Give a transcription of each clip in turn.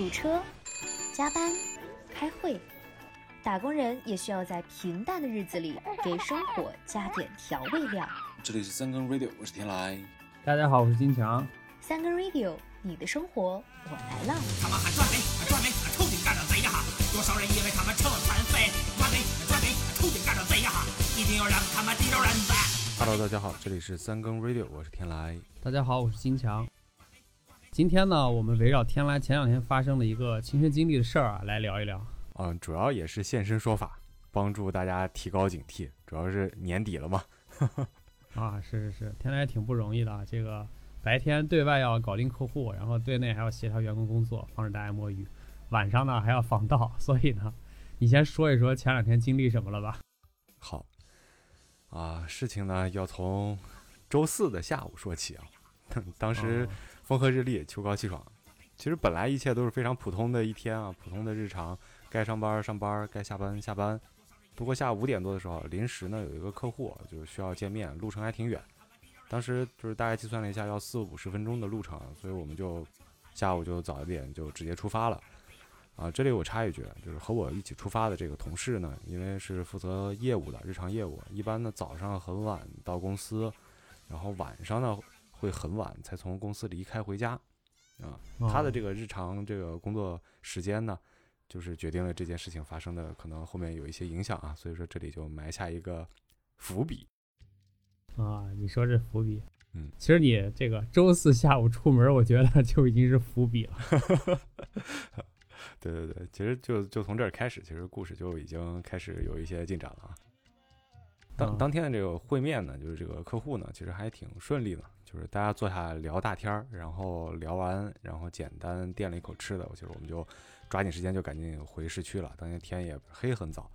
堵车、加班、开会，打工人也需要在平淡的日子里给生活加点调味料。这里是三更 radio，我是天来。大家好，我是金强。三更 radio，你的生活我来了。他们喊转没，转没，臭顶干的贼呀！多少人以为他们成了残废，转没，转没，臭顶干的贼呀！一定要让他们地着人在。Hello，大家好，这里是三更 radio，我是天来。大家好，我是金强。今天呢，我们围绕天来前两天发生的一个亲身经历的事儿啊，来聊一聊。嗯，主要也是现身说法，帮助大家提高警惕。主要是年底了嘛，啊，是是是，天来挺不容易的啊。这个白天对外要搞定客户，然后对内还要协调员工工作，防止大家摸鱼。晚上呢还要防盗，所以呢，你先说一说前两天经历什么了吧？好，啊，事情呢要从周四的下午说起啊。当时哦风和日丽，秋高气爽。其实本来一切都是非常普通的一天啊，普通的日常，该上班上班，该下班下班。不过下午五点多的时候，临时呢有一个客户就需要见面，路程还挺远。当时就是大概计算了一下，要四五十分钟的路程，所以我们就下午就早一点就直接出发了。啊，这里我插一句，就是和我一起出发的这个同事呢，因为是负责业务的日常业务，一般呢早上很晚到公司，然后晚上呢会很晚才从公司离开回家。啊，他的这个日常这个工作时间呢，就是决定了这件事情发生的可能后面有一些影响啊，所以说这里就埋下一个伏笔。啊，你说这伏笔，嗯，其实你这个周四下午出门，我觉得就已经是伏笔了。对对对，其实就就从这儿开始，其实故事就已经开始有一些进展了啊。当啊当天的这个会面呢，就是这个客户呢，其实还挺顺利的，就是大家坐下聊大天儿，然后聊完，然后简单垫了一口吃的，其实我们就抓紧时间就赶紧回市区了。当天天也黑很早，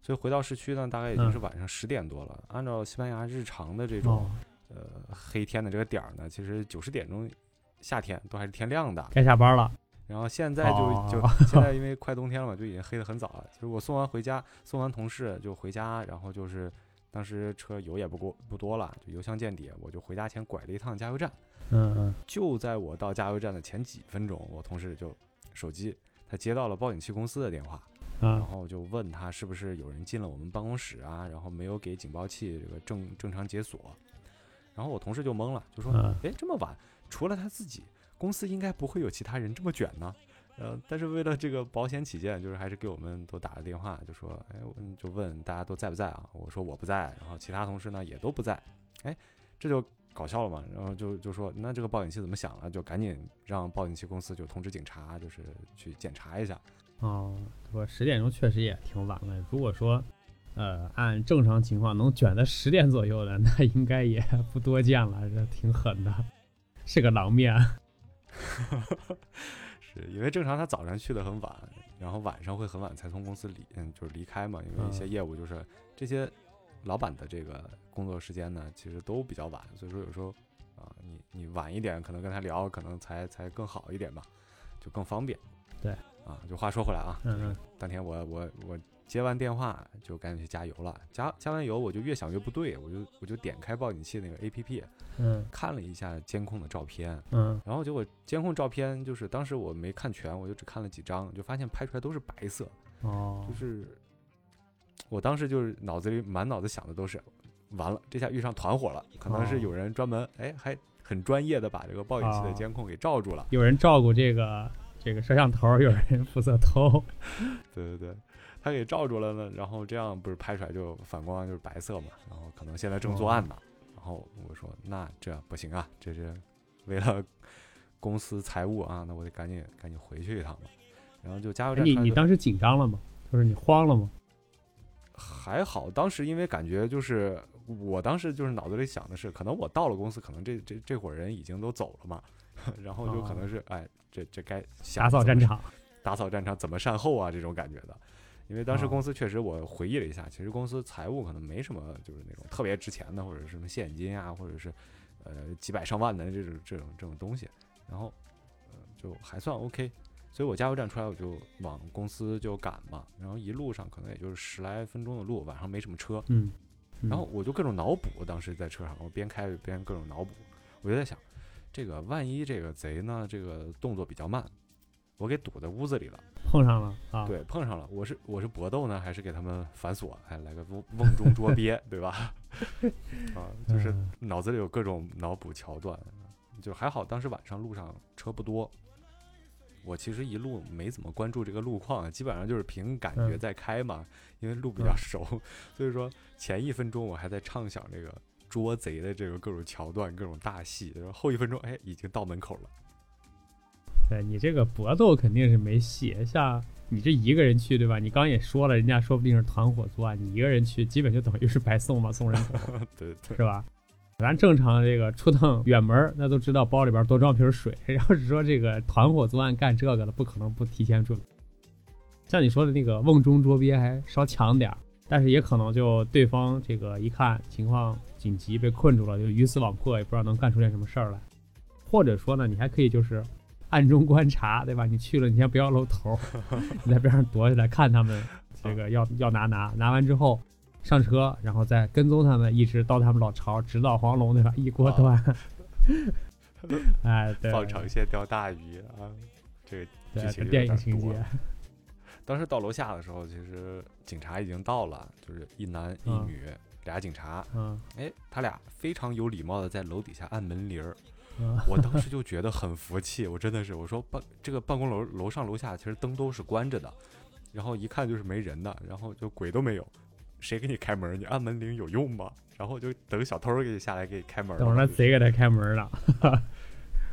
所以回到市区呢，大概已经是嗯晚上十点多了。按照西班牙日常的这种、哦，呃黑天的这个点儿呢，其实九十点钟夏天都还是天亮的。该下班了。然后现在就就哦 现在因为快冬天了嘛，就已经黑得很早了。就是我送完回家，送完同事就回家，然后就是当时车油也不过不多了，就油箱见底，我就回家前拐了一趟加油站。嗯嗯，就在我到加油站的前几分钟，我同事就手机他接到了报警器公司的电话，然啊，后就问他是不是有人进了我们办公室啊，然后没有给警报器这个正正常解锁。然后我同事就懵了，就说嗯：“哎，这么晚，除了他自己，公司应该不会有其他人这么卷呢。”呃，但是为了这个保险起见，就是还是给我们都打了电话，就说：“哎，我就问大家都在不在啊？”我说我不在，然后其他同事呢也都不在。哎，这就搞笑了嘛。然后就就说那这个报警器怎么响了？就赶紧让报警器公司就通知警察，就是去检查一下。哦，我十点钟确实也挺晚了。如果说，呃，按正常情况能卷到十点左右的，那应该也不多见了，这挺狠的，是个狼面。是因为正常他早上去的很晚，然后晚上会很晚才从公司离，嗯，就是离开嘛。因为一些嗯业务就是这些老板的这个工作时间呢，其实都比较晚，所以说有时候啊，你你晚一点，可能跟他聊，可能才才更好一点吧，就更方便。对，啊，就话说回来啊，嗯嗯当天我我我接完电话就赶紧去加油了，加加完油我就越想越不对，我就我就点开报警器那个 A P P 嗯。看了一下监控的照片，嗯，然后结果监控照片就是当时我没看全，我就只看了几张，就发现拍出来都是白色，哦。就，是我当时就是脑子里满脑子想的都是，完了这下遇上团伙了，可能是哦。有人专门哎还很专业的把这个报警器的哦。监控给罩住了，有人照顾这个这个摄像头，有人负责偷。对 对对，他给罩住了呢，然后这样不是拍出来就反光就是白色嘛，然后可能现在正作案呢，然后我说那这不行啊，这是为了公司财务啊，那我得赶紧赶紧回去一趟嘛，然后就加油站你你当时紧张了吗？就是你慌了吗？还好，当时因为感觉就是我当时就是脑子里想的是，可能我到了公司，可能这这这伙人已经都走了嘛，然后就可能是、哎，这这该打扫战场。打扫战场怎么善后啊这种感觉的。因为当时哦公司确实我回忆了一下，其实公司财务可能没什么就是那种特别值钱的，或者是什么现金啊，或者是呃几百上万的这种这种这种东西，然后呃就还算 OK。所以我加油站出来我就往公司就赶嘛，然后一路上可能也就是十来分钟的路，晚上没什么车，嗯，嗯。然后我就各种脑补，当时在车上，我边开边各种脑补，我就在想，这个万一这个贼呢，这个动作比较慢，我给堵在屋子里了。碰上了啊，对，碰上了。我是我是搏斗呢，还是给他们反锁？还来个瓮瓮中捉鳖，对吧？啊，就是嗯脑子里有各种脑补桥段，就还好。当时晚上路上车不多，我其实一路没怎么关注这个路况，基本上就是凭感觉嗯在开嘛，因为路比较嗯熟，所以说前一分钟我还在畅想这个捉贼的这个各种桥段、各种大戏，然后后一分钟，哎，已经到门口了。对你这个搏斗肯定是没戏，像你这一个人去，对吧？你刚也说了，人家说不定是团伙作案，你一个人去，基本就等于是白送嘛，送人头，对对是吧？咱正常这个出趟远门，那都知道包里边多装瓶水。要是说这个团伙作案干这个的，不可能不提前准备。像你说的那个瓮中捉鳖还稍强点儿，但是也可能就对方这个一看情况紧急被困住了，就鱼死网破，也不知道能干出点什么事儿来。或者说呢，你还可以就是暗中观察，对吧？你去了，你先不要露头，你在边上躲起来看他们 这个要要拿拿，拿完之后上车，然后再跟踪他们，一直到他们老巢，直到黄龙，对吧？一锅端。哎，对，放长线钓大鱼啊，这个剧情有电影情节，当时到楼下的时候，其实警察已经到了，就是一男一嗯女、俩警察。嗯哎，他俩非常有礼貌的在楼底下按门铃儿。嗯 我当时就觉得很服气，我真的是，我说办这个办公楼楼上楼下其实灯都是关着的，然后一看就是没人的，然后就鬼都没有，谁给你开门？你按门铃有用吗？然后就等小偷给你下来给你开门。等着那贼给他开门了。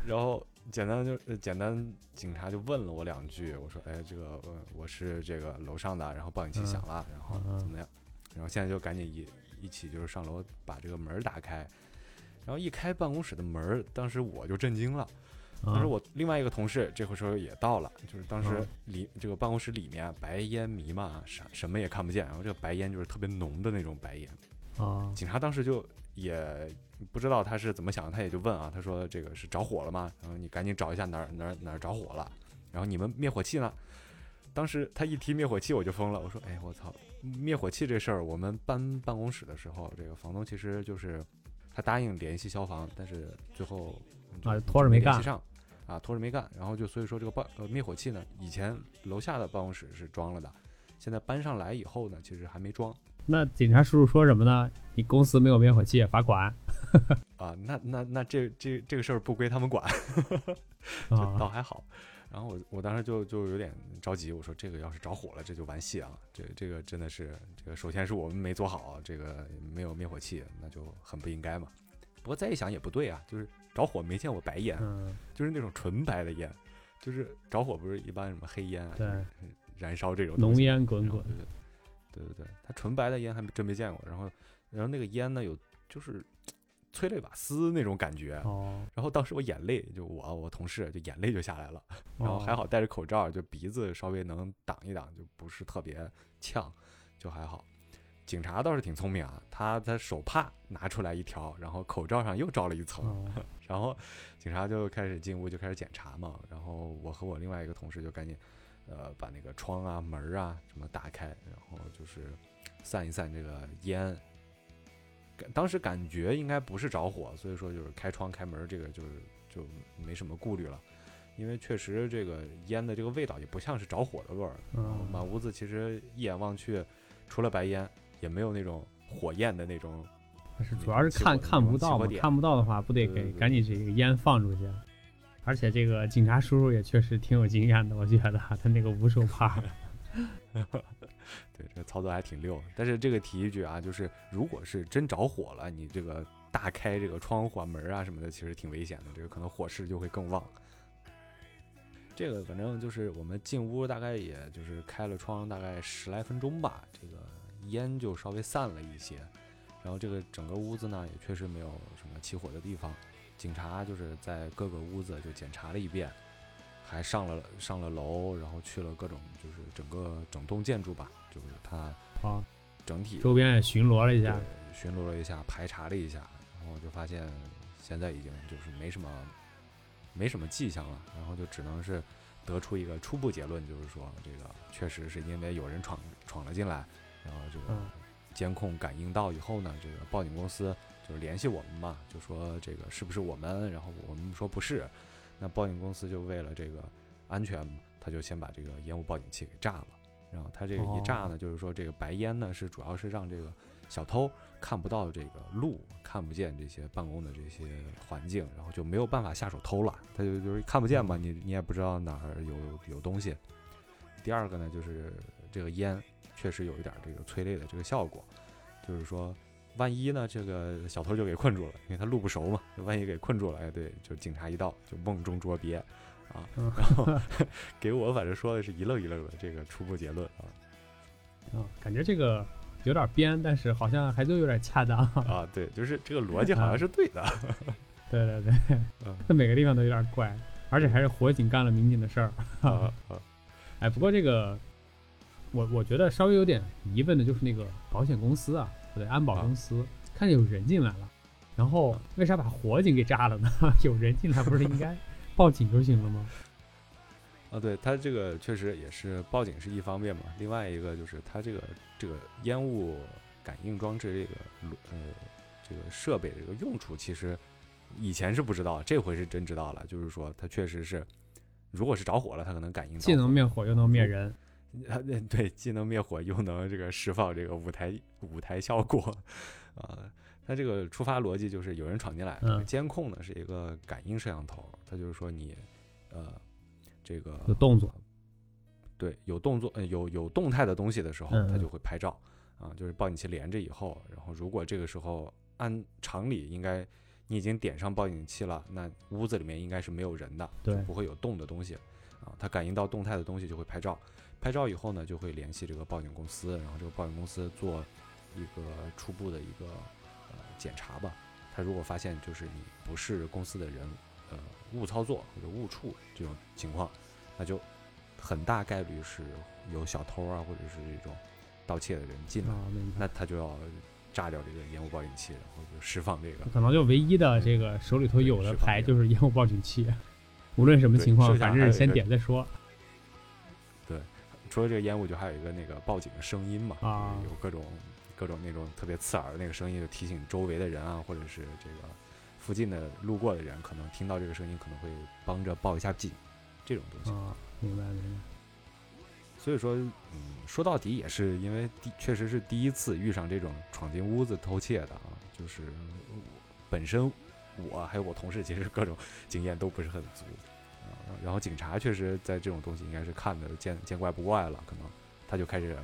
然后简单就呃简单，警察就问了我两句，我说，哎，这个呃我是这个楼上的，然后报警器响了，然后嗯怎么样？然后现在就赶紧一一起就是上楼把这个门打开，然后一开办公室的门儿，当时我就震惊了。当时啊我另外一个同事这会时候也到了，就是当时嗯里这个办公室里面白烟弥漫，什什么也看不见，然后这个白烟就是特别浓的那种白烟。啊警察当时就也不知道他是怎么想，他也就问啊，他说这个是着火了吗？然后你赶紧找一下哪儿哪儿哪儿着火了，然后你们灭火器呢？当时他一提灭火器我就疯了，我说哎我操，灭火器这事儿我们搬办公室的时候，这个房东其实就是他答应联系消防，但是最后啊拖着没干上。啊，拖着没干，然后就所以说这个办呃灭火器呢，以前楼下的办公室是装了的，现在搬上来以后呢，其实还没装。那警察叔叔说什么呢？你公司没有灭火器，罚款啊，那那那这这这个事儿不归他们管，就倒啊还好。然后我我当时就就有点着急，我说这个要是着火了，这就完戏啊！这这个真的是这个，首先是我们没做好，这个没有灭火器，那就很不应该嘛。不过再一想也不对啊，就是着火没见过白烟，嗯就是那种纯白的烟，就是着火不是一般什么黑烟啊，对燃烧这种浓烟滚滚对对对，它纯白的烟还真没见过。然后然后那个烟呢有就是催泪瓦斯那种感觉，哦，然后当时我眼泪就我我同事就眼泪就下来了，然后还哦好戴着口罩，就鼻子稍微能挡一挡，就不是特别呛，就还好。警察倒是挺聪明啊，他他手帕拿出来一条，然后口罩上又罩了一层，哦 然后警察就开始进屋就开始检查嘛，然后我和我另外一个同事就赶紧，呃，把那个窗啊、门啊什么打开，然后就是散一散这个烟。感当时感觉应该不是着火，所以说就是开窗开门这个就是就没什么顾虑了，因为确实这个烟的这个味道也不像是着火的味儿，然后嗯满屋子其实一眼望去，除了白烟，也没有那种火焰的那种是主要是看看不到嘛，看不到的话，不得给赶紧这个烟放出去。而且这个警察叔叔也确实挺有经验的，我觉得他那个无手帕，对，这个操作还挺溜。但是这个提一句啊，就是如果是真着火了，你这个大开这个窗户啊、门啊什么的，其实挺危险的，这个可能火势就会更旺。这个反正就是我们进屋，大概也就是开了窗，大概十来分钟吧，这个烟就稍微散了一些。然后这个整个屋子呢，也确实没有什么起火的地方。警察就是在各个屋子就检查了一遍，还上了上了楼，然后去了各种就是整个整栋建筑吧，就是它啊，整体周边也巡逻了一下，巡逻了一下，排查了一下，然后就发现现在已经就是没什么没什么迹象了，然后就只能是得出一个初步结论，就是说这个确实是因为有人闯闯了进来，然后这个嗯监控感应到以后呢，这个报警公司就是联系我们嘛，就说这个是不是我们，然后我们说不是，那报警公司就为了这个安全，他他就先把这个烟雾报警器给炸了。然后他这个一炸呢，就是说这个白烟呢是主要是让这个小偷看不到这个路，看不见这些办公的这些环境，然后就没有办法下手偷了。他就就是看不见嘛，你你也不知道哪儿有有东西。第二个呢，就是这个烟确实有一点这个催泪的这个效果，就是说万一呢这个小偷就给困住了，因为他路不熟嘛，万一给困住了，哎对，就警察一到就瓮中捉鳖。啊，然后给我反正说的是一愣一愣的这个初步结论啊，啊，感觉这个有点编，但是好像还都有点恰当啊。对，就是这个逻辑好像是对的。对对对，嗯，每个地方都有点怪，而且还是火警干了民警的事儿。哎，不过这个我我觉得稍微有点疑问的就是那个保险公司啊，不对，安保公司看见有人进来了，然后为啥把火警给炸了呢？有人进来不是应该？报警就行了吗？啊，对他这个确实也是报警是一方面嘛，另外一个就是他这个这个烟雾感应装置这个呃这个设备这个用处，其实以前是不知道，这回是真知道了。就是说，它确实是，如果是着火了，它可能感应既能灭火又能灭人。啊，对，既能灭火又能这个释放这个舞台舞台效果。啊。它这个出发逻辑就是有人闯进来，监控呢是一个感应摄像头，它就是说你，呃，这个有动作，对，有动作，呃，有有动态的东西的时候，它就会拍照，啊，就是报警器连着以后，然后如果这个时候按常理应该你已经点上报警器了，那屋子里面应该是没有人的，对，不会有动的东西，啊，它感应到动态的东西就会拍照，拍照以后呢就会联系这个报警公司，然后这个报警公司做一个初步的一个呃。检查吧，他如果发现就是你不是公司的人，呃，误操作或者误触这种情况，那就很大概率是有小偷啊，或者是这种盗窃的人进来，那他就要炸掉这个烟雾报警器，然后就释放这个。可能就唯一的这个手里头有的牌就是烟雾报警器，无论什么情况，反正先点再说。对，除了这个烟雾，就还有一个那个报警的声音嘛，有各种。各种那种特别刺耳的那个声音，就提醒周围的人啊，或者是这个附近的路过的人，可能听到这个声音，可能会帮着报一下警，这种东西。啊，明白明白。所以说，嗯，说到底也是因为第确实是第一次遇上这种闯进屋子偷窃的啊，就是本身我还有我同事其实各种经验都不是很足啊，然后警察确实在这种东西应该是看的见见怪不怪了，可能他就开始。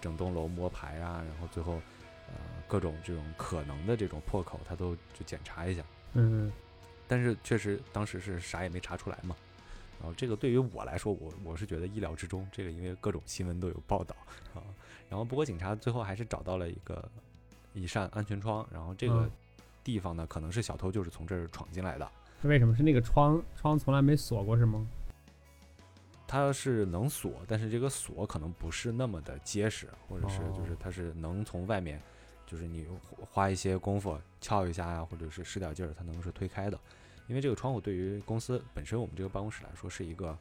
整栋楼摸排啊，然后最后，呃，各种这种可能的这种破口，他都就检查一下。嗯，但是确实当时是啥也没查出来嘛。然后这个对于我来说，我我是觉得意料之中。这个因为各种新闻都有报道啊。然后不过警察最后还是找到了一个一扇安全窗，然后这个地方呢，可能是小偷就是从这儿闯进来的。为什么是那个窗窗从来没锁过是吗？它是能锁，但是这个锁可能不是那么的结实，或者是就是它是能从外面，就是你花一些功夫撬一下呀，或者是使点劲儿，它能是推开的。因为这个窗户对于公司本身，我们这个办公室来说是一个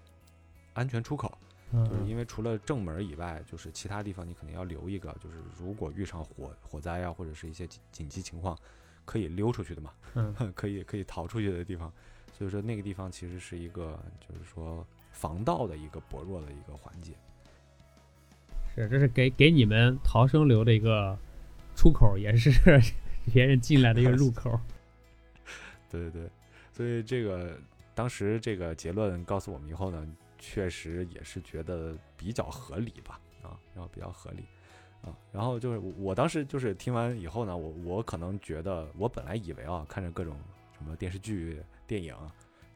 安全出口，就是因为除了正门以外，就是其他地方你肯定要留一个，就是如果遇上火火灾呀，或者是一些紧急情况，可以溜出去的嘛，可以可以逃出去的地方。所以说那个地方其实是一个，就是说。防盗的一个薄弱的一个环节，是这是给给你们逃生留的一个出口，也是 别人进来的一个入口。对对对，所以这个当时这个结论告诉我们以后呢，确实也是觉得比较合理吧，啊，然后比较合理啊，然后就是我当时就是听完以后呢，我我可能觉得我本来以为啊，看着各种什么电视剧、电影，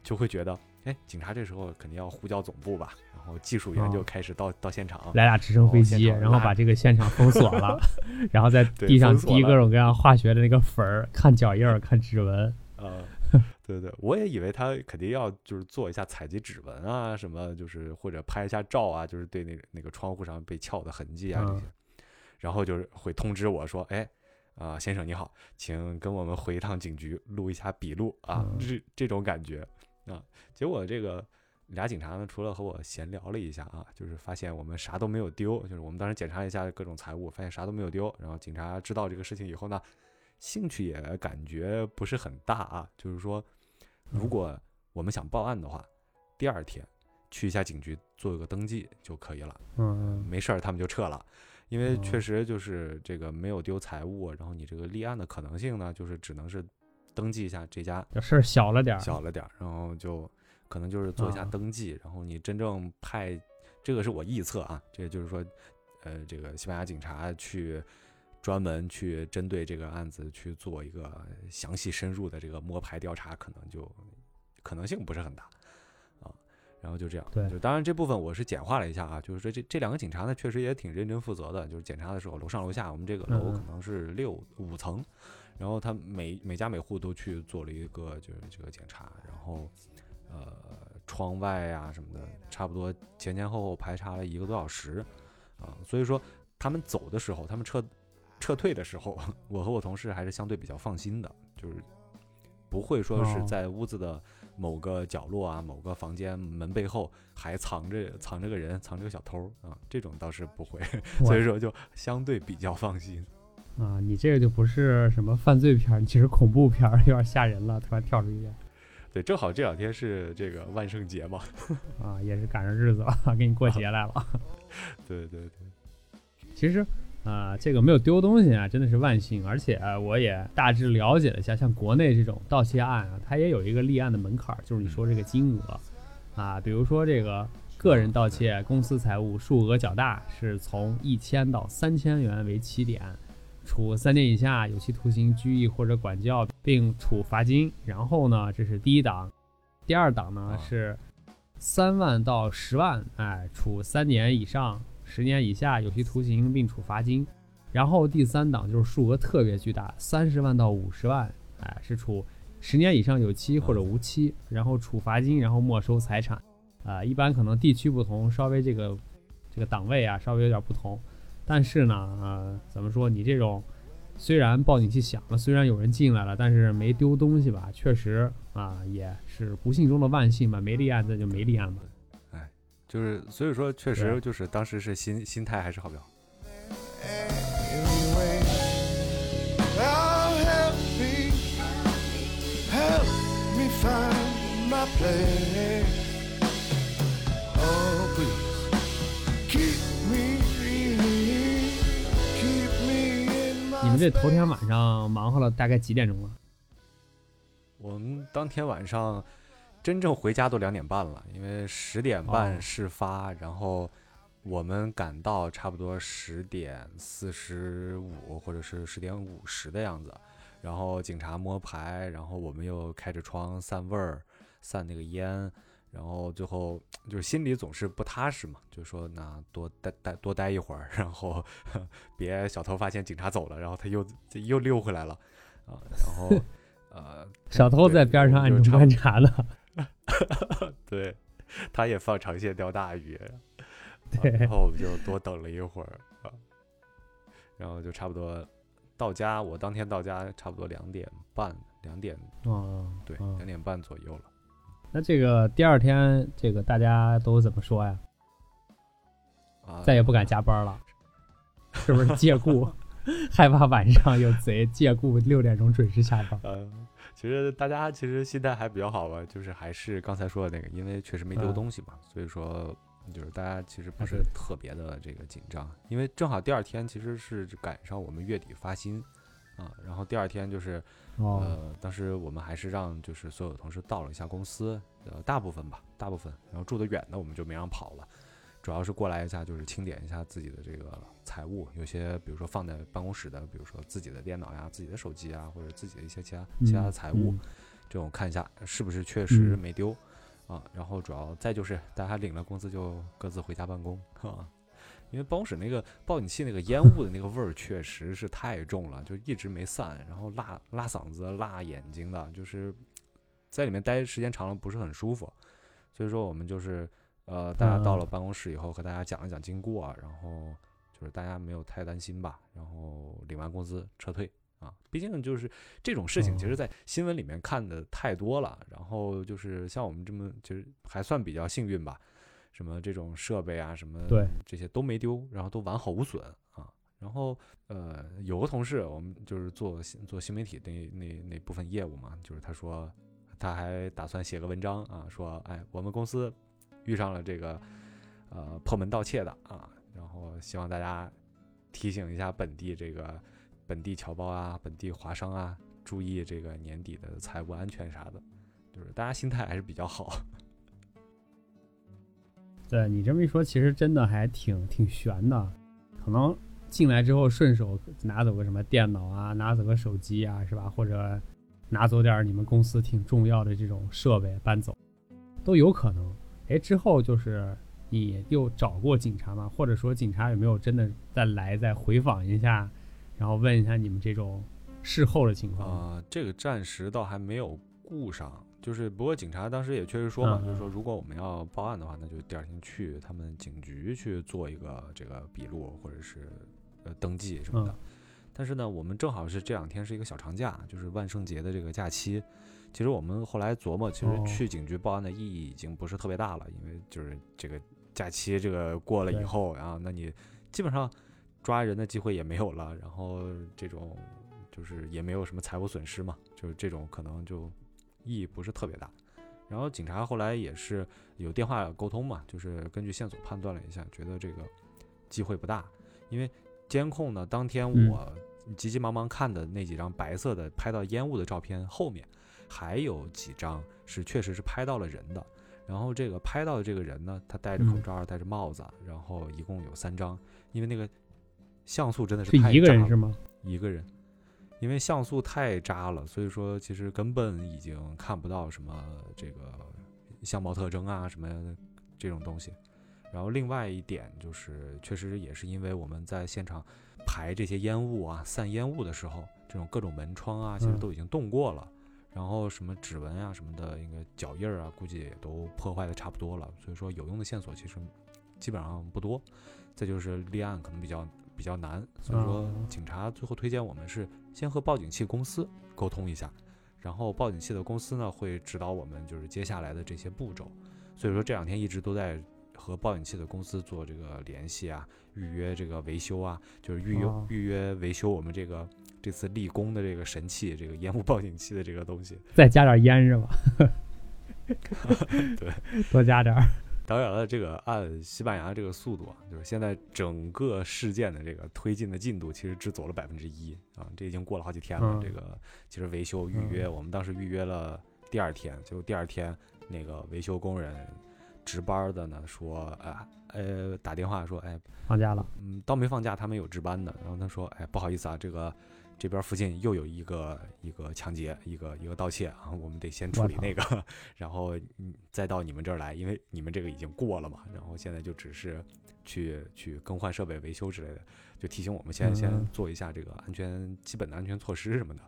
就会觉得。哎，警察这时候肯定要呼叫总部吧？然后技术员就开始到到现场，来俩直升飞机，然后把这个现场封锁了，然后在地上滴各种各样化学的那个粉儿，看脚印儿，看指纹。啊，对对，我也以为他肯定要就是做一下采集指纹啊，什么就是或者拍一下照啊，就是对那个那个窗户上被撬的痕迹啊这些，然后就是会通知我说，哎，啊先生你好，请跟我们回一趟警局录一下笔录啊，这这种感觉。啊，结果这个俩警察呢，除了和我闲聊了一下啊，就是发现我们啥都没有丢，就是我们当时检查了一下各种财物，发现啥都没有丢。然后警察知道这个事情以后呢，兴趣也感觉不是很大啊，就是说，如果我们想报案的话，第二天去一下警局做一个登记就可以了，嗯没事儿他们就撤了。因为哦确实就是这个没有丢财物，然后你这个立案的可能性呢，就是只能是登记一下这家这事儿小了点儿，小了点儿，然后就可能就是做一下啊登记，然后你真正派，这个是我臆测啊，这个就是说，呃，这个西班牙警察去专门去针对这个案子去做一个详细深入的这个摸排调查，可能就可能性不是很大啊。然后就这样，对。就当然这部分我是简化了一下啊，就是说这这两个警察呢，确实也挺认真负责的，就是检查的时候楼上楼下，我们这个楼可能是六五层，然后他每每家每户都去做了一个就是这个检查，然后呃窗外呀、什么的，差不多前前后后排查了一个多小时啊，所以说他们走的时候，他们撤撤退的时候，我和我同事还是相对比较放心的，就是不会说是哦。在屋子的某个角落啊、某个房间门背后还藏着藏着个人、藏着个小偷啊，这种倒是不会，所以说就相对比较放心。啊，你这个就不是什么犯罪片儿，你这是恐怖片儿，有点吓人了，突然跳出一个对，正好这两天是这个万圣节嘛，啊，也是赶上日子了，给你过节来了。对对对，其实啊、这个没有丢东西啊，真的是万幸。而且、呃我也大致了解了一下，像国内这种盗窃案啊，它也有一个立案的门槛儿，就是你说这个金额啊，比如说这个个人盗窃、公司财物数额较大，是从一千到三千元为起点，处三年以下有期徒刑、拘役或者管教，并处罚金。然后呢，这是第一档，第二档呢啊是三万到十万，哎，处三年以上十年以下有期徒刑，并处罚金。然后第三档就是数额特别巨大，三十万到五十万，哎，是处十年以上有期或者无期，然后处罚金，然后没收财产。啊、一般可能地区不同，稍微这个这个档位啊稍微有点不同，但是呢，呃，怎么说？你这种虽然报警器响了，虽然有人进来了，但是没丢东西吧？确实啊，也是不幸中的万幸吧。没立案那就没立案吧。就是，所以说，确实就是当时是心心态还是好不好？你们这头天晚上忙活了大概几点钟了？我们当天晚上。真正回家都两点半了，因为十点半哦事发，然后我们赶到差不多十点四十五或者是十点五十的样子，然后警察摸排，然后我们又开着窗散味儿，散那个烟。然后最后就是心里总是不踏实嘛，就说那多待待多待一会儿，然后 别小偷发现警察走了，然后他又又溜回来了啊，然后呃 小偷在边上暗中观察呢。对，他也放长线钓大鱼，啊然后我们就多等了一会儿啊，然后就差不多到家，我当天到家差不多两点半，两点哦，对，哦两点半左右了。那这个第二天，这个大家都怎么说呀？啊，再也不敢加班了，是不是借故害怕晚上有贼，借故六点钟准时下班？呃，其实大家其实心态还比较好吧，就是还是刚才说的那个，因为确实没丢嗯东西嘛，所以说就是大家其实不是特别的这个紧张，因为正好第二天其实是赶上我们月底发薪啊，然后第二天就是哦，呃，当时我们还是让就是所有同事到了一下公司，呃，大部分吧，大部分，然后住得远的我们就没让跑了，主要是过来一下就是清点一下自己的这个财物，有些比如说放在办公室的，比如说自己的电脑呀、自己的手机啊，或者自己的一些其他其他的财物，嗯这种看一下是不是确实嗯没丢、啊，然后主要再就是大家领了工资就各自回家办公啊。因为办公室那个报警器那个烟雾的那个味儿确实是太重了，就一直没散，然后辣辣嗓子、辣眼睛的，就是在里面待时间长了不是很舒服。所以说我们就是呃，大家到了办公室以后和大家讲一讲经过啊，然后就是大家没有太担心吧，然后领完工资撤退啊。毕竟就是这种事情，其实在新闻里面看的太多了，然后就是像我们这么就是还算比较幸运吧。什么这种设备啊，什么对这些都没丢，然后都完好无损啊。然后呃，有个同事，我们就是做新做新媒体那那那部分业务嘛，就是他说他还打算写个文章啊，说哎，我们公司遇上了这个呃破门盗窃的啊，然后希望大家提醒一下本地这个本地侨胞啊、本地华商啊，注意这个年底的财务安全啥的，就是大家心态还是比较好。对你这么一说，其实真的还挺挺悬的，可能进来之后顺手拿走个什么电脑啊，拿走个手机啊，是吧？或者拿走点你们公司挺重要的这种设备搬走，都有可能。哎，之后就是你又找过警察吗？或者说警察有没有真的再来再回访一下，然后问一下你们这种事后的情况？啊、这个暂时倒还没有顾上，就是不过警察当时也确实说嘛，嗯就是说如果我们要报案的话，那就第二天去他们警局去做一个这个笔录或者是呃登记什么的。嗯但是呢，我们正好是这两天是一个小长假，就是万圣节的这个假期。其实我们后来琢磨，其实哦。去警局报案的意义已经不是特别大了，因为就是这个假期这个过了以后，然后那你基本上抓人的机会也没有了，然后这种就是也没有什么财务损失嘛，就是这种可能就意义不是特别大。然后警察后来也是有电话沟通嘛，就是根据线索判断了一下，觉得这个机会不大，因为监控呢，当天嗯。我急急忙忙看的那几张白色的拍到烟雾的照片后面，还有几张是确实是拍到了人的。然后这个拍到的这个人呢，他戴着口嗯罩，戴着帽子，然后一共有三张，因为那个像素真的是是一个人是吗？一个人，因为像素太渣了，所以说其实根本已经看不到什么这个相貌特征啊什么这种东西。然后另外一点就是，确实也是因为我们在现场排这些烟雾啊、散烟雾的时候，这种各种门窗啊，其实嗯都已经动过了。然后什么指纹啊什么的，应该脚印儿啊，估计也都破坏的差不多了。所以说有用的线索其实基本上不多。再就是立案可能比较比较难，所以说哦警察最后推荐我们是先和报警器公司沟通一下，然后报警器的公司呢会指导我们就是接下来的这些步骤。所以说这两天一直都在和报警器的公司做这个联系啊，预约这个维修啊，就是预约、哦预约维修我们这个这次立功的这个神器，这个烟雾报警器的这个东西。再加点烟是吧？对，多加点儿。当然了，这个按西班牙这个速度啊，就是现在整个事件的这个推进的进度，其实只走了百分之一啊，这已经过了好几天了。嗯这个其实维修预约，我们当时预约了第二天，结果第二天那个维修工人值班的呢说，啊呃打电话说，哎，放假了，嗯，倒没放假，他们有值班的。然后他说，哎，不好意思啊，这个这边附近又有一个一个抢劫，一个一个盗窃啊，我们得先处理那个，然后嗯再到你们这儿来，因为你们这个已经过了嘛。然后现在就只是去去更换设备、维修之类的，就提醒我们先先嗯做一下这个安全基本的安全措施什么的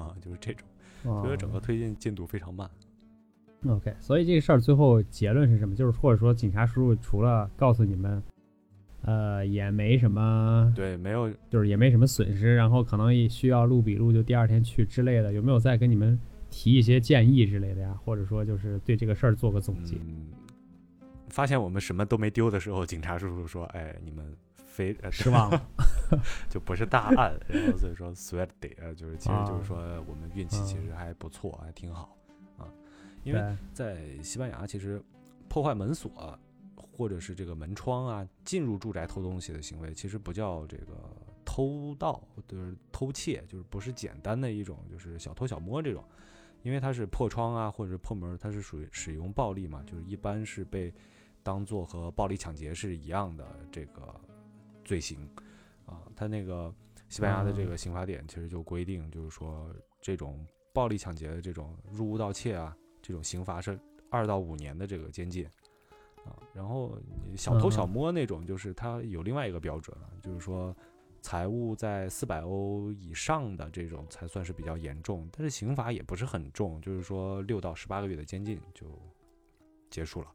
啊，就是这种，所以哦整个推进进度非常慢。OK，所以这个事儿最后结论是什么？就是或者说警察叔叔除了告诉你们，呃，也没什么，对，没有就是也没什么损失，然后可能也需要录笔录，就第二天去之类的，有没有再跟你们提一些建议之类的呀？或者说就是对这个事儿做个总结？嗯，发现我们什么都没丢的时候，警察叔叔说：“哎，你们非呃失望了，就不是大案。”然后所以说 sweaty，呃，就是其实就是啊说我们运气其实还不错，还挺好啊。因为，在西班牙，其实破坏门锁或者是这个门窗啊，进入住宅偷东西的行为，其实不叫这个偷盗，就是偷窃，就是不是简单的一种就是小偷小摸这种，因为它是破窗啊或者是破门，它是属于使用暴力嘛，就是一般是被当做和暴力抢劫是一样的这个罪行啊。它那个西班牙的这个刑法典其实就规定，就是说这种暴力抢劫的这种入屋盗窃啊，这种刑罚是二到五年的这个监禁啊。然后小偷小嗯摸那种，就是它有另外一个标准啊，就是说财务在四百欧以上的这种才算是比较严重，但是刑罚也不是很重，就是说六到十八个月的监禁就结束了。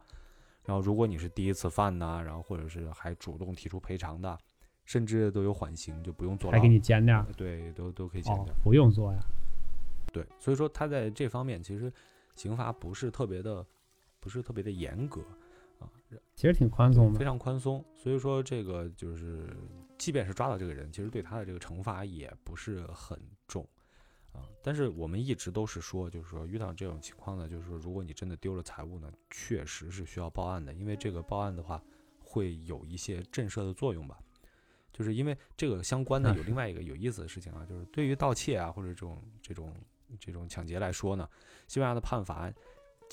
然后如果你是第一次犯呐、然后或者是还主动提出赔偿的，甚至都有缓刑，就不用坐牢。还给你减点儿。对，都都可以减哦点。，不用做呀。对，所以说他在这方面其实刑罚不是特别的，不是特别的严格啊，其实挺宽松的非。常宽松。所以说这个就是，即便是抓到这个人，其实对他的这个惩罚也不是很重啊。但是我们一直都是说，就是说遇到这种情况呢，就是说如果你真的丢了财物呢，确实是需要报案的，因为这个报案的话会有一些震慑的作用吧。就是因为这个相关的有另外一个有意思的事情啊，就是对于盗窃啊或者这种这种这种抢劫来说呢，西班牙的判罚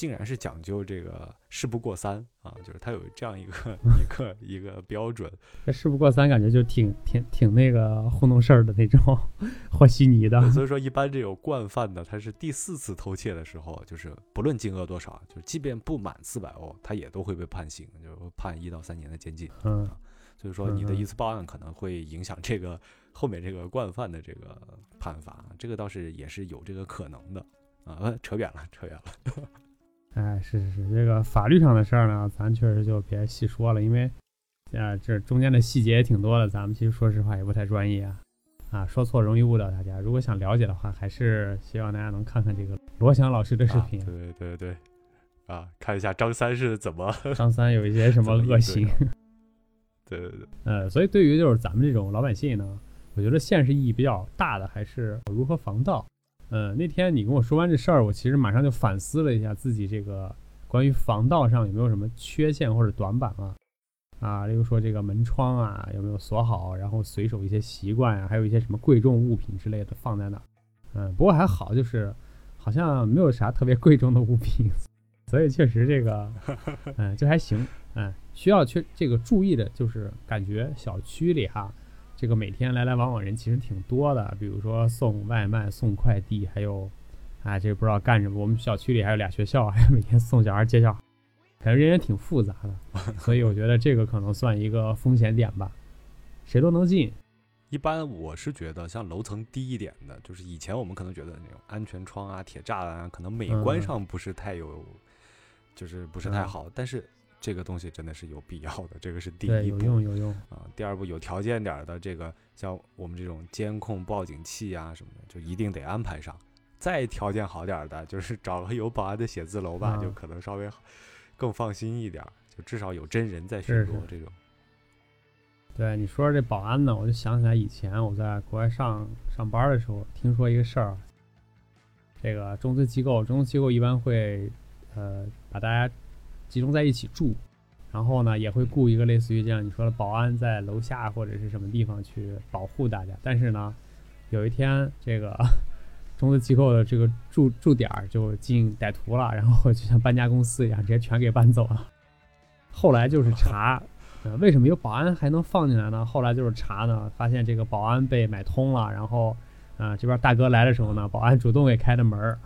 竟然是讲究这个事不过三啊，就是它有这样一个 一个一个标准。这事不过三，感觉就挺挺挺那个糊弄事儿的那种和稀泥的。所以说，一般这种惯犯的，他是第四次偷窃的时候，就是不论金额多少，就是即便不满四百欧，他也都会被判刑，就是判一到三年的监禁。嗯，所以说，你的一次报案可能会影响这个后面这个惯犯的这个判罚，这个倒是也是有这个可能的啊。呃扯远了，扯远了。哎，是是是，这个法律上的事儿呢，咱确实就别细说了，因为，啊，这中间的细节也挺多的，咱们其实说实话也不太专业啊，啊，说错容易误导大家。如果想了解的话，还是希望大家能看看这个罗翔老师的视啊频。对对对，啊，看一下张三是怎么 张三有一些什么恶行，对对对，呃，所以对于就是咱们这种老百姓呢，我觉得现实意义比较大的还是如何防盗。呃，那天你跟我说完这事儿，我其实马上就反思了一下自己这个关于防盗上有没有什么缺陷或者短板啊？啊，例如说这个门窗啊有没有锁好，然后随手一些习惯啊，还有一些什么贵重物品之类的放在那儿。嗯，不过还好，就是好像没有啥特别贵重的物品，所以确实这个，嗯，就还行。嗯，需要去这个注意的就是，感觉小区里哈，这个每天来来往往人其实挺多的，比如说送外卖、送快递，还有，啊，这个不知道干什么。我们小区里还有俩学校，还 每天送小孩接小孩，感觉人也挺复杂的，所以我觉得这个可能算一个风险点吧，谁都能进。一般我是觉得像楼层低一点的，就是以前我们可能觉得那种安全窗啊、铁栅栏啊，可能美观嗯上不是太有，就是不是太嗯好，但是这个东西真的是有必要的，这个是第一步用有用。啊。第二步有条件点儿的这个，像我们这种监控报警器啊什么的，就一定得安排上。再条件好点儿的，就是找个有保安的写字楼吧，啊就可能稍微更放心一点儿，就至少有真人在巡逻这种。对你说这保安呢，我就想起来以前我在国外上上班的时候，听说一个事儿。这个中资机构，中资机构一般会，呃，把大家集中在一起住，然后呢，也会雇一个类似于这样你说的保安在楼下或者是什么地方去保护大家。但是呢，有一天这个 中资机构的这个驻驻点就进歹徒了，然后就像搬家公司一样，直接全给搬走了。后来就是查，呃，为什么有保安还能放进来呢？后来就是查呢，发现这个保安被买通了，然后，啊、这边大哥来的时候呢，保安主动给开的门儿。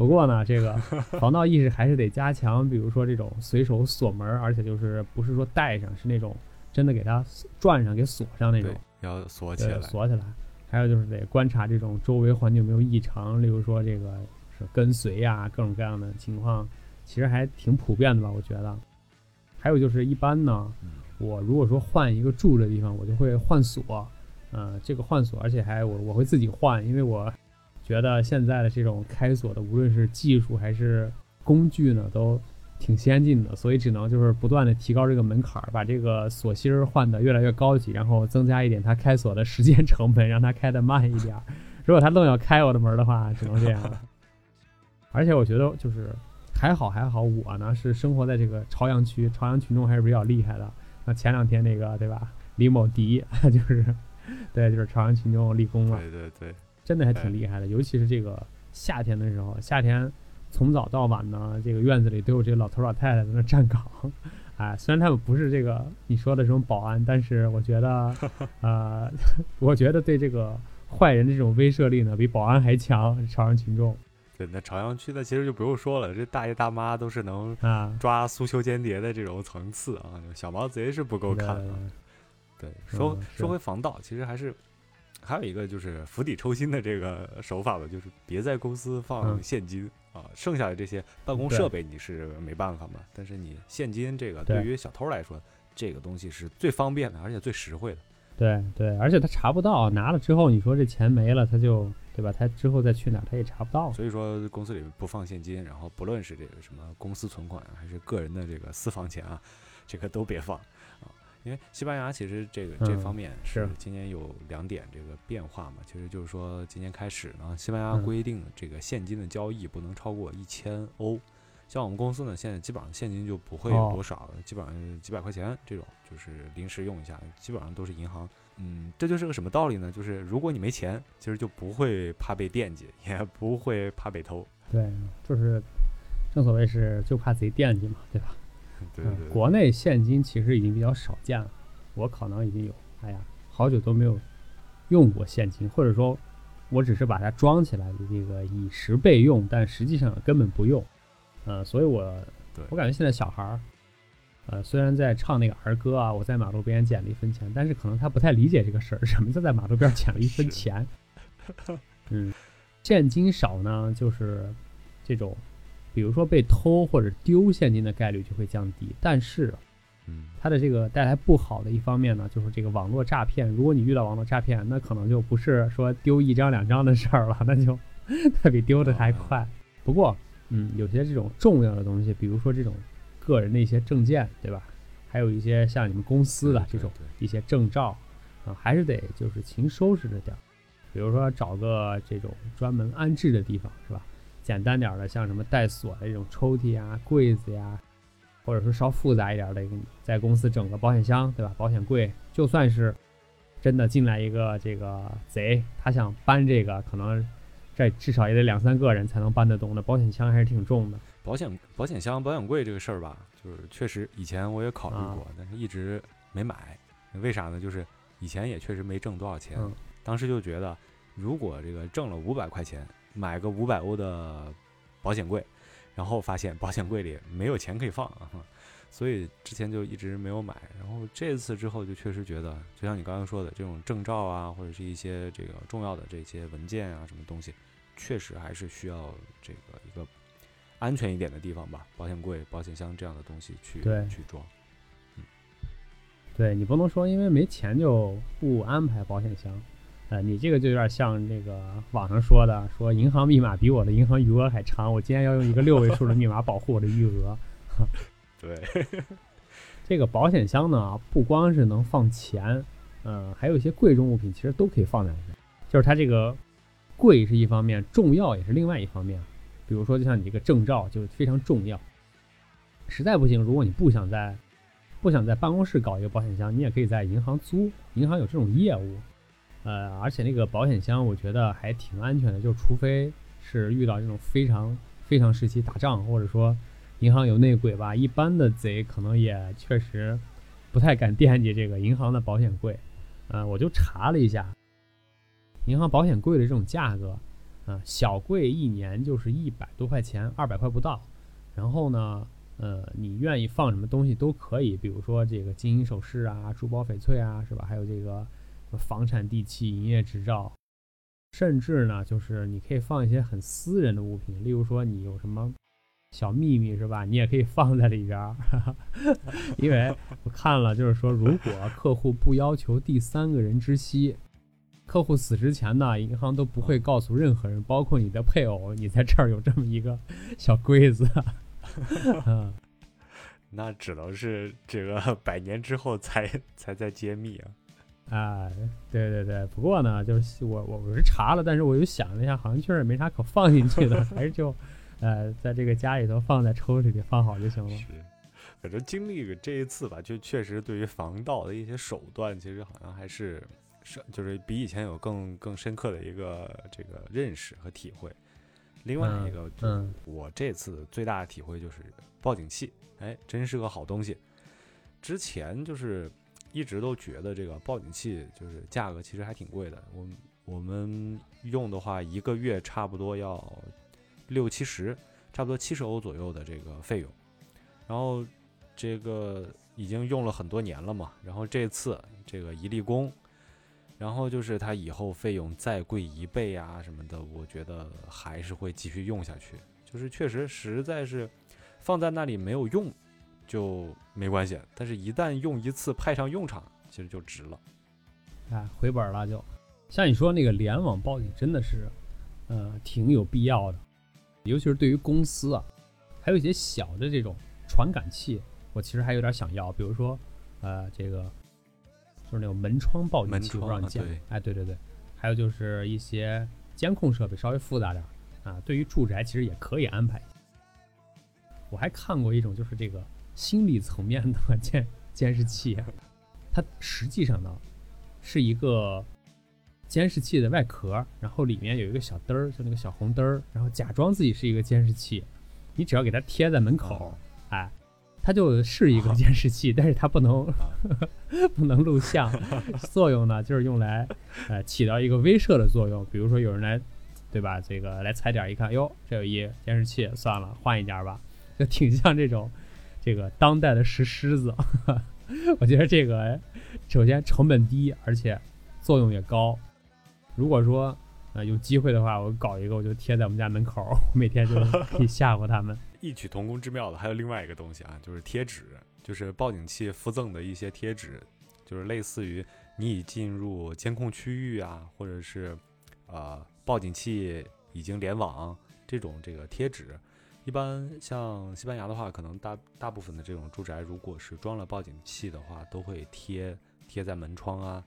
不过呢，这个 防盗意识还是得加强，比如说这种随手锁门，而且就是不是说带上，是那种真的给它转上、给锁上那种，，要锁起，来。锁起来。还有就是得观察这种周围环境有没有异常，例如说这个是跟随呀、各种各样的情况，其实还挺普遍的吧，我觉得。还有就是一般呢，嗯我如果说换一个住的地方，我就会换锁，呃，这个换锁，而且还我我会自己换，因为我觉得现在的这种开锁的，无论是技术还是工具呢，都挺先进的，所以只能就是不断的提高这个门槛儿，把这个锁芯儿换得越来越高级，然后增加一点它开锁的时间成本，让它开得慢一点儿。如果它愣要开我的门儿的话，只能这样了。而且我觉得就是还好还好，我呢是生活在这个朝阳区，朝阳群众还是比较厉害的。那前两天那个对吧，李某迪 就是对，就是朝阳群众立功了。对对对，真的还哎挺厉害的，尤其是这个夏天的时候，夏天从早到晚呢，这个院子里都有这个老头老太太在那站岗。哎，虽然他们不是这个你说的这种保安，但是我觉得，呃，我觉得对这个坏人的这种威慑力呢，比保安还强。朝阳群众对，那朝阳区的其实就不用说了，这大爷大妈都是能啊，抓苏修间谍的这种层次啊，小毛贼是不够看对啊。对，说嗯说回防盗，其实还是还有一个就是釜底抽薪的这个手法吧，就是别在公司放嗯现金、啊，剩下的这些办公设备你是没办法嘛，但是你现金这个对对于小偷来说，这个东西是最方便的，而且最实惠的。对对，而且他查不到，拿了之后你说这钱没了，他就对吧？他之后再去哪儿他也查不到。所以说公司里不放现金，然后不论是这个什么公司存款啊还是个人的这个私房钱啊，这个都别放啊，因为西班牙其实这个这嗯方面是今年有两点这个变化嘛，其实就是说今年开始呢，西班牙嗯规定这个现金的交易不能超过一千欧。像我们公司呢，现在基本上现金就不会有哦多少，基本上几百块钱这种，就是临时用一下，基本上都是银行。嗯，这就是个什么道理呢？就是如果你没钱，其实就不会怕被惦记，也不会怕被偷。对，就是正所谓是就怕贼惦记嘛，对吧？嗯对对对，国内现金其实已经比较少见了，我可能已经有，哎呀，好久都没有用过现金，或者说，我只是把它装起来的这个以时备用，但实际上根本不用。呃，所以我我感觉现在小孩儿，呃，虽然在唱那个儿歌啊，我在马路边捡了一分钱，但是可能他不太理解这个事儿，什么叫在马路边捡了一分 钱？嗯，现金少呢，就是这种，比如说被偷或者丢现金的概率就会降低，但是嗯，它的这个带来不好的一方面呢，就是这个网络诈骗。如果你遇到网络诈骗，那可能就不是说丢一张两张的事儿了，那就 它比丢的还快。不过，嗯，有些这种重要的东西，比如说这种个人的一些证件，对吧？还有一些像你们公司的这种一些证照，啊，还是得就是勤收拾着点儿。比如说找个这种专门安置的地方，是吧？简单点儿的，像什么带锁的这种抽屉啊、柜子呀，或者说稍复杂一点儿的，在公司整个保险箱，对吧？保险柜，就算是真的进来一个这个贼，他想搬这个，可能这至少也得两三个人才能搬得动的。保险箱还是挺重的。保险保险箱、保险柜这个事儿吧，就是确实以前我也考虑啊过，但是一直没买。为啥呢？就是以前也确实没挣多少钱，嗯当时就觉得，如果这个挣了五百块钱，买个五百欧的保险柜，然后发现保险柜里没有钱可以放啊，所以之前就一直没有买。然后这次之后就确实觉得，就像你刚刚说的，这种证照啊，或者是一些这个重要的这些文件啊，什么东西，确实还是需要这个一个安全一点的地方吧，保险柜、保险箱这样的东西去去装。对你不能说因为没钱就不安排保险箱，呃，你这个就有点像那个网上说的，说银行密码比我的银行余额还长，我今天要用一个六位数的密码保护我的余额。对，这个保险箱呢，不光是能放钱，呃，还有一些贵重物品，其实都可以放在里面。就是它这个贵是一方面，重要也是另外一方面。比如说，就像你这个证照就非常重要，实在不行，如果你不想在不想在办公室搞一个保险箱，你也可以在银行租，银行有这种业务。呃，而且那个保险箱我觉得还挺安全的，就除非是遇到这种非常非常时期打仗，或者说银行有内鬼吧，一般的贼可能也确实不太敢惦记这个银行的保险柜。呃，我就查了一下，银行保险柜的这种价格，啊、小柜一年就是一百多块钱，二百块不到。然后呢，呃，你愿意放什么东西都可以，比如说这个金银首饰啊、珠宝翡翠啊，是吧？还有这个房产地契、营业执照，甚至呢，就是你可以放一些很私人的物品，例如说你有什么小秘密是吧？你也可以放在里边儿，因为我看了，就是说，如果客户不要求第三个人知悉，客户死之前呢，银行都不会告诉任何人，包括你的配偶，你在这儿有这么一个小柜子。嗯，那只能是这个百年之后才才在揭秘啊。哎，对对对，不过呢，就是我我我是查了，但是我又想了一下，好像确实没啥可放进去的，还是就，呃，在这个家里头放在抽屉里放好就行了。是，反正经历这一次吧，就确实对于防盗的一些手段，其实好像还是是就是比以前有更更深刻的一个这个认识和体会。另外一个，就是嗯我这次最大的体会就是报警器，哎，真是个好东西。之前就是一直都觉得这个报警器就是价格其实还挺贵的，我我们用的话一个月差不多要六七十，差不多七十欧左右的这个费用。然后这个已经用了很多年了嘛，然后这次这个一立功，然后就是它以后费用再贵一倍啊什么的，我觉得还是会继续用下去。就是确实实在是放在那里没有用就没关系，但是一旦用一次派上用场，其实就值了。哎，回本了就。像你说那个联网报警真的是，呃，挺有必要的，尤其是对于公司啊，还有一些小的这种传感器，我其实还有点想要，比如说呃，这个就是那种门窗报警门器，不知道窗啊对你见过？哎，对对对，还有就是一些监控设备稍微复杂点儿啊，对于住宅其实也可以安排。我还看过一种就是这个心理层面的监监视器，它实际上呢是一个监视器的外壳，然后里面有一个小灯儿，就那个小红灯儿，然后假装自己是一个监视器，你只要给它贴在门口，哎，它就是一个监视器，但是它不能 不能录像，作用呢就是用来呃起到一个威慑的作用，比如说有人来，对吧？这个来踩点儿一看，哟，这有一监视器，算了，换一家吧，就挺像这种这个当代的石狮子。我觉得这个首先成本低，而且作用也高。如果说呃有机会的话，我搞一个，我就贴在我们家门口，每天就可以吓唬他们。异曲同工之妙的还有另外一个东西啊，就是贴纸，就是报警器附赠的一些贴纸，就是类似于你已进入监控区域啊，或者是呃报警器已经联网这种这个贴纸。一般像西班牙的话，可能大大部分的这种住宅，如果是装了报警器的话，都会贴贴在门窗啊，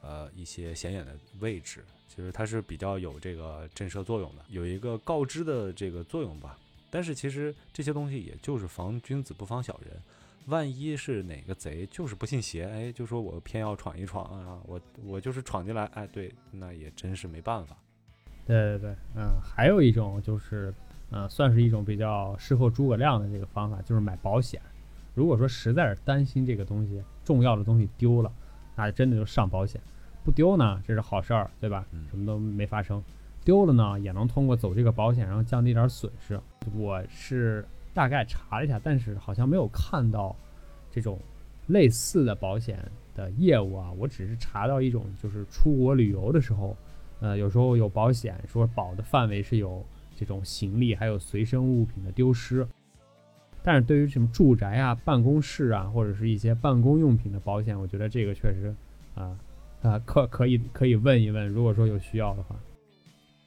呃一些显眼的位置。其实它是比较有这个震慑作用的，有一个告知的这个作用吧。但是其实这些东西也就是防君子不防小人，万一是哪个贼就是不信邪，哎，就说我偏要闯一闯啊，我我就是闯进来，哎，对，那也真是没办法。对对对，嗯，还有一种就是，呃，算是一种比较事后诸葛亮的这个方法，就是买保险。如果说实在是担心这个东西重要的东西丢了，那真的就上保险。不丢呢，这是好事儿，对吧嗯？什么都没发生。丢了呢，也能通过走这个保险，然后降低点损失。我是大概查了一下，但是好像没有看到这种类似的保险的业务啊。我只是查到一种，就是出国旅游的时候，呃，有时候有保险说保的范围是有这种行李还有随身物品的丢失。但是对于什么住宅啊、办公室啊，或者是一些办公用品的保险，我觉得这个确实啊啊可可以可以问一问，如果说有需要的话。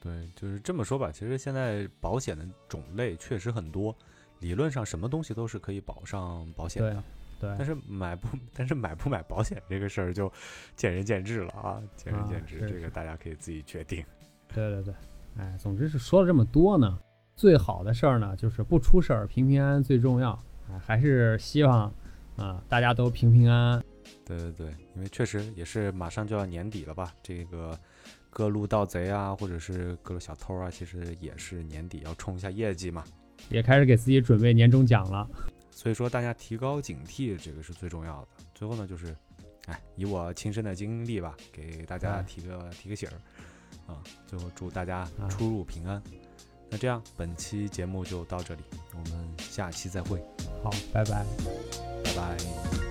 对，就是这么说吧。其实现在保险的种类确实很多，理论上什么东西都是可以保上保险的。对，但是买不，但是买不买保险这个事儿就见仁见智了啊，见仁啊见智，这个大家可以自己决定。对对对，哎，总之是说了这么多呢，最好的事儿呢就是不出事儿，平平安安最重要。哎，还是希望啊、大家都平平安安。对对对，因为确实也是马上就要年底了吧，这个各路盗贼啊，或者是各路小偷啊，其实也是年底要冲一下业绩嘛。也开始给自己准备年终奖了。所以说大家提高警惕，这个是最重要的。最后呢，就是，哎，以我亲身的经历吧，给大家哎提个提个醒儿啊。最后祝大家啊出入平安。那这样，本期节目就到这里，我们下期再会，好，拜拜。拜拜。